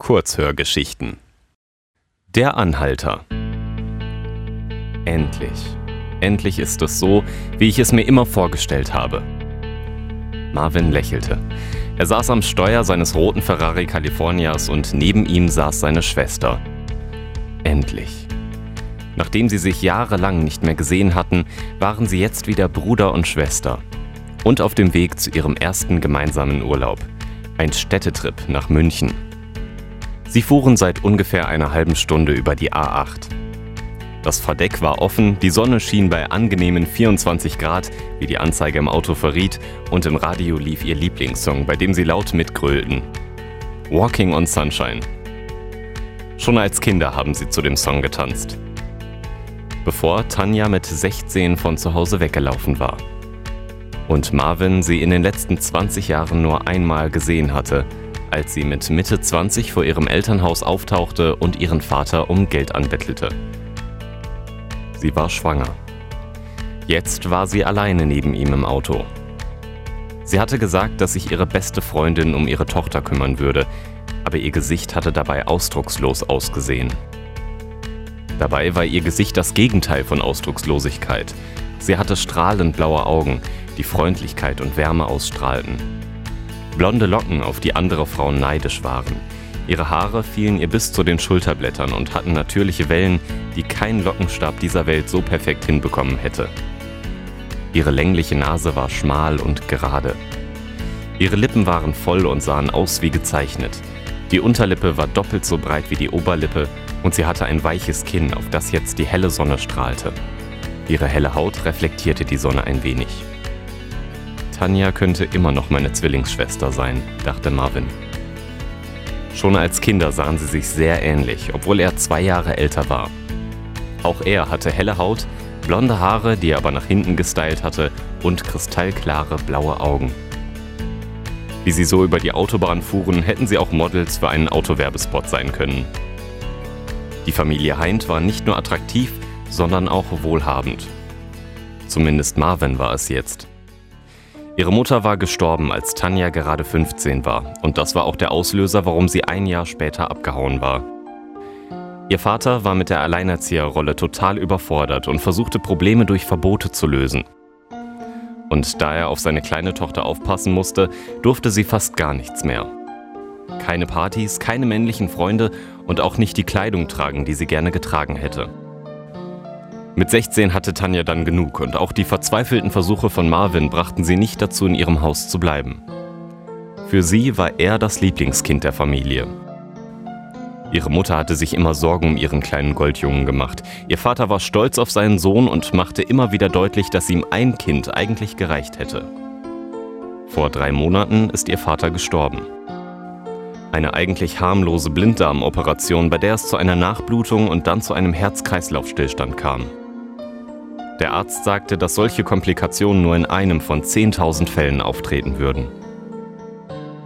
Kurzhörgeschichten Der Anhalter Endlich. Endlich ist es so, wie ich es mir immer vorgestellt habe. Marvin lächelte. Er saß am Steuer seines roten Ferrari Californias und neben ihm saß seine Schwester. Endlich. Nachdem sie sich jahrelang nicht mehr gesehen hatten, waren sie jetzt wieder Bruder und Schwester. Und auf dem Weg zu ihrem ersten gemeinsamen Urlaub. Ein Städtetrip nach München. Sie fuhren seit ungefähr einer halben Stunde über die A8. Das Verdeck war offen, die Sonne schien bei angenehmen 24 Grad, wie die Anzeige im Auto verriet, und im Radio lief ihr Lieblingssong, bei dem sie laut mitgrölten. Walking on Sunshine. Schon als Kinder haben sie zu dem Song getanzt. Bevor Tanja mit 16 von zu Hause weggelaufen war. Und Marvin sie in den letzten 20 Jahren nur einmal gesehen hatte, als sie mit Mitte 20 vor ihrem Elternhaus auftauchte und ihren Vater um Geld anbettelte. Sie war schwanger. Jetzt war sie alleine neben ihm im Auto. Sie hatte gesagt, dass sich ihre beste Freundin um ihre Tochter kümmern würde, aber ihr Gesicht hatte dabei ausdruckslos ausgesehen. Dabei war ihr Gesicht das Gegenteil von Ausdruckslosigkeit. Sie hatte strahlend blaue Augen, die Freundlichkeit und Wärme ausstrahlten. Blonde Locken, auf die andere Frauen neidisch waren. Ihre Haare fielen ihr bis zu den Schulterblättern und hatten natürliche Wellen, die kein Lockenstab dieser Welt so perfekt hinbekommen hätte. Ihre längliche Nase war schmal und gerade. Ihre Lippen waren voll und sahen aus wie gezeichnet. Die Unterlippe war doppelt so breit wie die Oberlippe und sie hatte ein weiches Kinn, auf das jetzt die helle Sonne strahlte. Ihre helle Haut reflektierte die Sonne ein wenig. Tanja könnte immer noch meine Zwillingsschwester sein, dachte Marvin. Schon als Kinder sahen sie sich sehr ähnlich, obwohl er zwei Jahre älter war. Auch er hatte helle Haut, blonde Haare, die er aber nach hinten gestylt hatte, und kristallklare blaue Augen. Wie sie so über die Autobahn fuhren, hätten sie auch Models für einen Autowerbespot sein können. Die Familie Heint war nicht nur attraktiv, sondern auch wohlhabend. Zumindest Marvin war es jetzt. Ihre Mutter war gestorben, als Tanja gerade 15 war, und das war auch der Auslöser, warum sie ein Jahr später abgehauen war. Ihr Vater war mit der Alleinerzieherrolle total überfordert und versuchte Probleme durch Verbote zu lösen. Und da er auf seine kleine Tochter aufpassen musste, durfte sie fast gar nichts mehr. Keine Partys, keine männlichen Freunde und auch nicht die Kleidung tragen, die sie gerne getragen hätte. Mit 16 hatte Tanja dann genug und auch die verzweifelten Versuche von Marvin brachten sie nicht dazu, in ihrem Haus zu bleiben. Für sie war er das Lieblingskind der Familie. Ihre Mutter hatte sich immer Sorgen um ihren kleinen Goldjungen gemacht. Ihr Vater war stolz auf seinen Sohn und machte immer wieder deutlich, dass ihm ein Kind eigentlich gereicht hätte. Vor drei Monaten ist ihr Vater gestorben. Eine eigentlich harmlose Blinddarmoperation, bei der es zu einer Nachblutung und dann zu einem Herz-Kreislauf-Stillstand kam. Der Arzt sagte, dass solche Komplikationen nur in einem von 10.000 Fällen auftreten würden.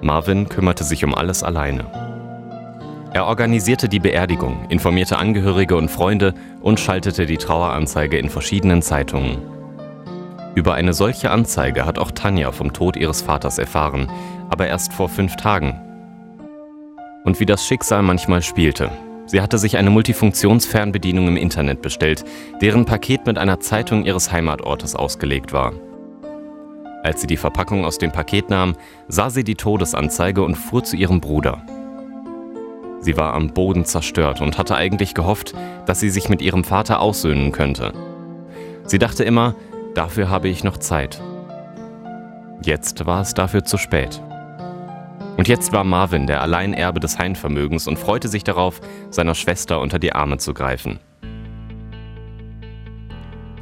Marvin kümmerte sich um alles alleine. Er organisierte die Beerdigung, informierte Angehörige und Freunde und schaltete die Traueranzeige in verschiedenen Zeitungen. Über eine solche Anzeige hat auch Tanja vom Tod ihres Vaters erfahren, aber erst vor fünf Tagen. Und wie das Schicksal manchmal spielte, Sie hatte sich eine Multifunktionsfernbedienung im Internet bestellt, deren Paket mit einer Zeitung ihres Heimatortes ausgelegt war. Als sie die Verpackung aus dem Paket nahm, sah sie die Todesanzeige und fuhr zu ihrem Bruder. Sie war am Boden zerstört und hatte eigentlich gehofft, dass sie sich mit ihrem Vater aussöhnen könnte. Sie dachte immer, dafür habe ich noch Zeit. Jetzt war es dafür zu spät. Und jetzt war Marvin der Alleinerbe des Heimvermögens und freute sich darauf, seiner Schwester unter die Arme zu greifen.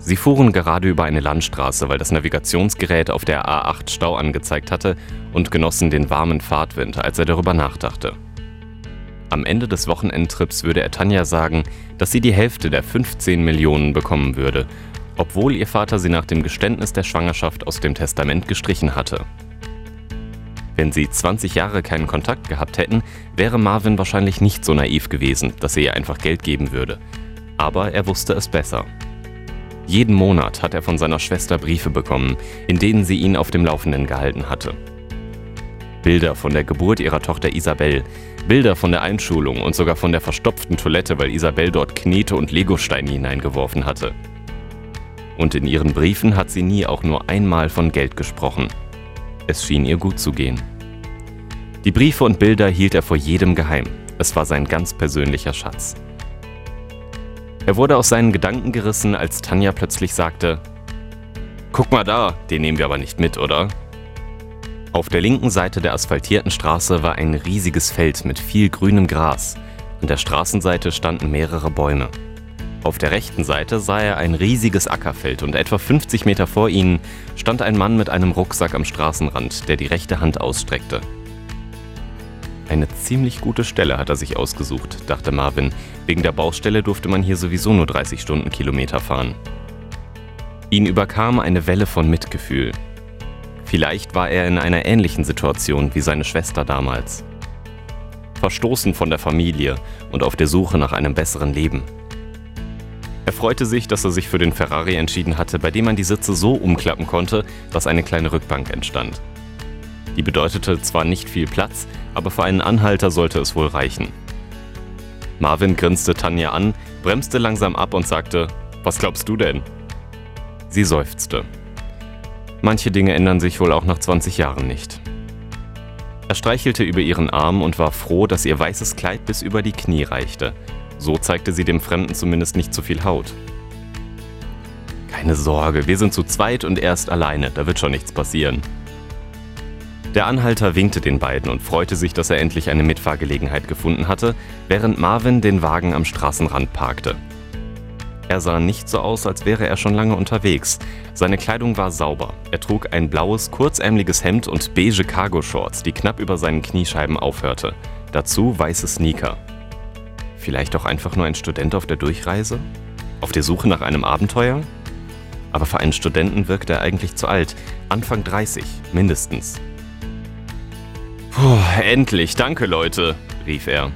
Sie fuhren gerade über eine Landstraße, weil das Navigationsgerät auf der A8 Stau angezeigt hatte und genossen den warmen Fahrtwind, als er darüber nachdachte. Am Ende des Wochenendtrips würde er Tanja sagen, dass sie die Hälfte der 15 Millionen bekommen würde, obwohl ihr Vater sie nach dem Geständnis der Schwangerschaft aus dem Testament gestrichen hatte. Wenn sie 20 Jahre keinen Kontakt gehabt hätten, wäre Marvin wahrscheinlich nicht so naiv gewesen, dass er ihr einfach Geld geben würde. Aber er wusste es besser. Jeden Monat hat er von seiner Schwester Briefe bekommen, in denen sie ihn auf dem Laufenden gehalten hatte. Bilder von der Geburt ihrer Tochter Isabel, Bilder von der Einschulung und sogar von der verstopften Toilette, weil Isabel dort Knete und Legosteine hineingeworfen hatte. Und in ihren Briefen hat sie nie auch nur einmal von Geld gesprochen. Es schien ihr gut zu gehen. Die Briefe und Bilder hielt er vor jedem geheim. Es war sein ganz persönlicher Schatz. Er wurde aus seinen Gedanken gerissen, als Tanja plötzlich sagte, Guck mal da, den nehmen wir aber nicht mit, oder? Auf der linken Seite der asphaltierten Straße war ein riesiges Feld mit viel grünem Gras. An der Straßenseite standen mehrere Bäume. Auf der rechten Seite sah er ein riesiges Ackerfeld und etwa 50 Meter vor ihnen stand ein Mann mit einem Rucksack am Straßenrand, der die rechte Hand ausstreckte. Eine ziemlich gute Stelle hat er sich ausgesucht, dachte Marvin. Wegen der Baustelle durfte man hier sowieso nur 30 Stundenkilometer fahren. Ihn überkam eine Welle von Mitgefühl. Vielleicht war er in einer ähnlichen Situation wie seine Schwester damals. Verstoßen von der Familie und auf der Suche nach einem besseren Leben. Er freute sich, dass er sich für den Ferrari entschieden hatte, bei dem man die Sitze so umklappen konnte, dass eine kleine Rückbank entstand. Die bedeutete zwar nicht viel Platz, aber für einen Anhalter sollte es wohl reichen. Marvin grinste Tanja an, bremste langsam ab und sagte, Was glaubst du denn? Sie seufzte. Manche Dinge ändern sich wohl auch nach 20 Jahren nicht. Er streichelte über ihren Arm und war froh, dass ihr weißes Kleid bis über die Knie reichte. So zeigte sie dem Fremden zumindest nicht zu viel Haut. Keine Sorge, wir sind zu zweit und er ist alleine, da wird schon nichts passieren. Der Anhalter winkte den beiden und freute sich, dass er endlich eine Mitfahrgelegenheit gefunden hatte, während Marvin den Wagen am Straßenrand parkte. Er sah nicht so aus, als wäre er schon lange unterwegs. Seine Kleidung war sauber. Er trug ein blaues, kurzärmeliges Hemd und beige Cargo-Shorts, die knapp über seinen Kniescheiben aufhörte. Dazu weiße Sneaker. Vielleicht auch einfach nur ein Student auf der Durchreise? Auf der Suche nach einem Abenteuer? Aber für einen Studenten wirkt er eigentlich zu alt. Anfang 30, mindestens. Puh, endlich, danke Leute, rief er.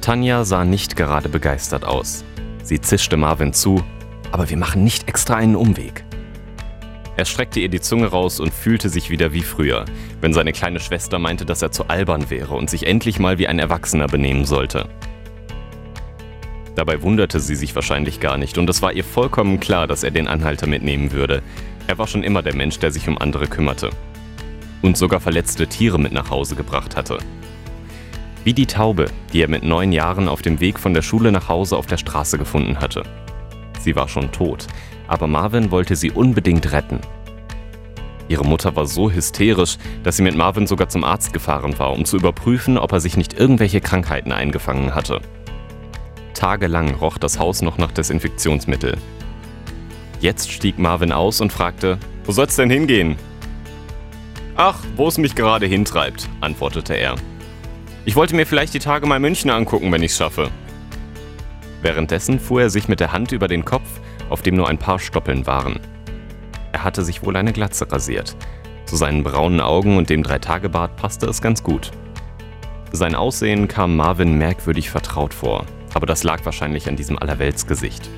Tanja sah nicht gerade begeistert aus. Sie zischte Marvin zu, aber wir machen nicht extra einen Umweg. Er streckte ihr die Zunge raus und fühlte sich wieder wie früher, wenn seine kleine Schwester meinte, dass er zu albern wäre und sich endlich mal wie ein Erwachsener benehmen sollte. Dabei wunderte sie sich wahrscheinlich gar nicht und es war ihr vollkommen klar, dass er den Anhalter mitnehmen würde. Er war schon immer der Mensch, der sich um andere kümmerte und sogar verletzte Tiere mit nach Hause gebracht hatte. Wie die Taube, die er mit neun Jahren auf dem Weg von der Schule nach Hause auf der Straße gefunden hatte. Sie war schon tot, aber Marvin wollte sie unbedingt retten. Ihre Mutter war so hysterisch, dass sie mit Marvin sogar zum Arzt gefahren war, um zu überprüfen, ob er sich nicht irgendwelche Krankheiten eingefangen hatte. Tagelang roch das Haus noch nach Desinfektionsmittel. Jetzt stieg Marvin aus und fragte, wo soll's denn hingehen? Ach, wo es mich gerade hintreibt, antwortete er. Ich wollte mir vielleicht die Tage mal München angucken, wenn ich's schaffe. Währenddessen fuhr er sich mit der Hand über den Kopf, auf dem nur ein paar Stoppeln waren. Er hatte sich wohl eine Glatze rasiert. Zu seinen braunen Augen und dem Dreitagebart passte es ganz gut. Sein Aussehen kam Marvin merkwürdig vertraut vor, aber das lag wahrscheinlich an diesem Allerweltsgesicht.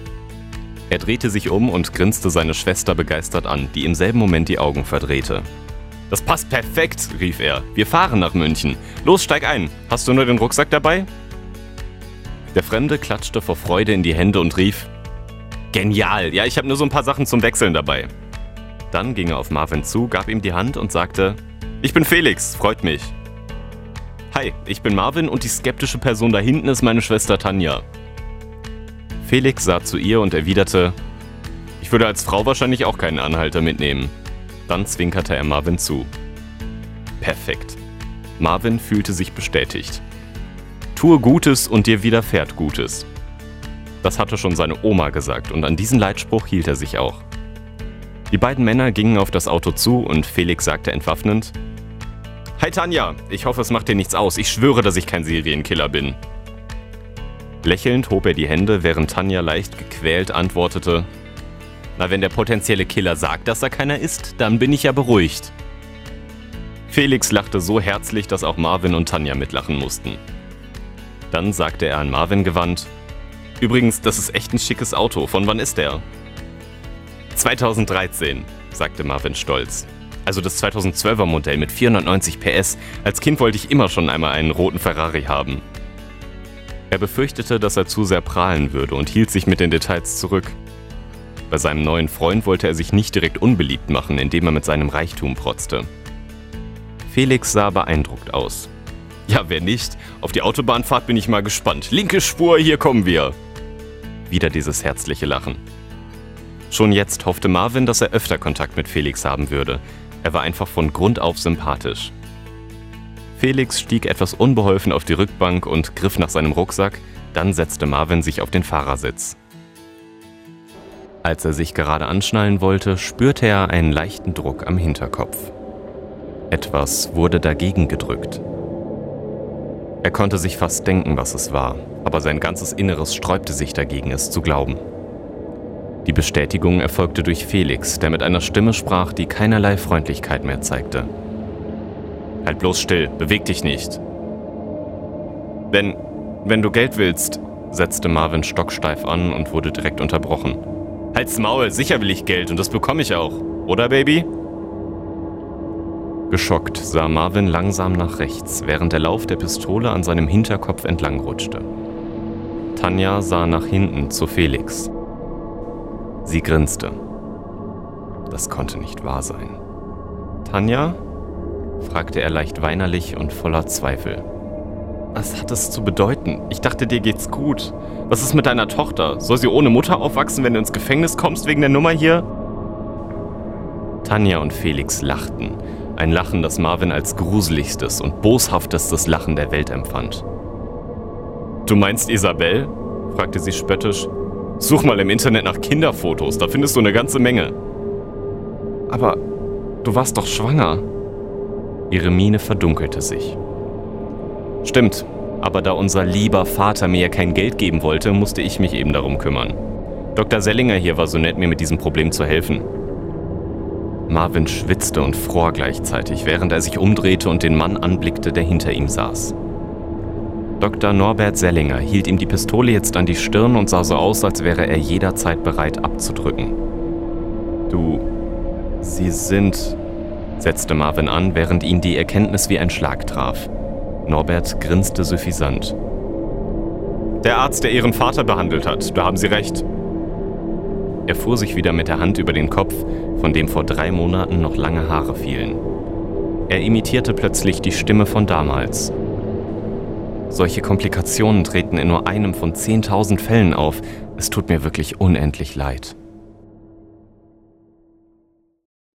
Er drehte sich um und grinste seine Schwester begeistert an, die im selben Moment die Augen verdrehte. Das passt perfekt, rief er. Wir fahren nach München. Los, steig ein. Hast du nur den Rucksack dabei? Der Fremde klatschte vor Freude in die Hände und rief: Genial, ja, ich habe nur so ein paar Sachen zum Wechseln dabei. Dann ging er auf Marvin zu, gab ihm die Hand und sagte: Ich bin Felix, freut mich. Hi, ich bin Marvin und die skeptische Person da hinten ist meine Schwester Tanja. Felix sah zu ihr und erwiderte: Ich würde als Frau wahrscheinlich auch keinen Anhalter mitnehmen. Dann zwinkerte er Marvin zu. Perfekt. Marvin fühlte sich bestätigt. Tue Gutes und dir widerfährt Gutes. Das hatte schon seine Oma gesagt und an diesen Leitspruch hielt er sich auch. Die beiden Männer gingen auf das Auto zu und Felix sagte entwaffnend: Hi Tanja, ich hoffe, es macht dir nichts aus. Ich schwöre, dass ich kein Serienkiller bin. Lächelnd hob er die Hände, während Tanja leicht gequält antwortete: na, wenn der potenzielle Killer sagt, dass er keiner ist, dann bin ich ja beruhigt. Felix lachte so herzlich, dass auch Marvin und Tanja mitlachen mussten. Dann sagte er an Marvin gewandt: Übrigens, das ist echt ein schickes Auto. Von wann ist der? 2013, sagte Marvin stolz. Also das 2012er Modell mit 490 PS. Als Kind wollte ich immer schon einmal einen roten Ferrari haben. Er befürchtete, dass er zu sehr prahlen würde und hielt sich mit den Details zurück. Bei seinem neuen Freund wollte er sich nicht direkt unbeliebt machen, indem er mit seinem Reichtum protzte. Felix sah beeindruckt aus. Ja, wer nicht? Auf die Autobahnfahrt bin ich mal gespannt. Linke Spur, hier kommen wir. Wieder dieses herzliche Lachen. Schon jetzt hoffte Marvin, dass er öfter Kontakt mit Felix haben würde. Er war einfach von Grund auf sympathisch. Felix stieg etwas unbeholfen auf die Rückbank und griff nach seinem Rucksack, dann setzte Marvin sich auf den Fahrersitz. Als er sich gerade anschnallen wollte, spürte er einen leichten Druck am Hinterkopf. Etwas wurde dagegen gedrückt. Er konnte sich fast denken, was es war, aber sein ganzes Inneres sträubte sich dagegen, es zu glauben. Die Bestätigung erfolgte durch Felix, der mit einer Stimme sprach, die keinerlei Freundlichkeit mehr zeigte. Halt bloß still, beweg dich nicht. Wenn, wenn du Geld willst, setzte Marvin stocksteif an und wurde direkt unterbrochen. Halt's Maul, sicher will ich Geld und das bekomme ich auch. Oder, Baby? Geschockt sah Marvin langsam nach rechts, während der Lauf der Pistole an seinem Hinterkopf entlangrutschte. Tanja sah nach hinten zu Felix. Sie grinste. Das konnte nicht wahr sein. Tanja? fragte er leicht weinerlich und voller Zweifel. Was hat es zu bedeuten? Ich dachte, dir geht's gut. Was ist mit deiner Tochter? Soll sie ohne Mutter aufwachsen, wenn du ins Gefängnis kommst wegen der Nummer hier? Tanja und Felix lachten. Ein Lachen, das Marvin als gruseligstes und boshaftestes Lachen der Welt empfand. Du meinst Isabel? fragte sie spöttisch. Such mal im Internet nach Kinderfotos, da findest du eine ganze Menge. Aber du warst doch schwanger. Ihre Miene verdunkelte sich. Stimmt, aber da unser lieber Vater mir kein Geld geben wollte, musste ich mich eben darum kümmern. Dr. Sellinger hier war so nett, mir mit diesem Problem zu helfen. Marvin schwitzte und fror gleichzeitig, während er sich umdrehte und den Mann anblickte, der hinter ihm saß. Dr. Norbert Sellinger hielt ihm die Pistole jetzt an die Stirn und sah so aus, als wäre er jederzeit bereit abzudrücken. Du, Sie sind, setzte Marvin an, während ihn die Erkenntnis wie ein Schlag traf. Norbert grinste suffisant. Der Arzt, der Ihren Vater behandelt hat, da haben Sie recht. Er fuhr sich wieder mit der Hand über den Kopf, von dem vor drei Monaten noch lange Haare fielen. Er imitierte plötzlich die Stimme von damals, solche Komplikationen treten in nur einem von 10.000 Fällen auf. Es tut mir wirklich unendlich leid.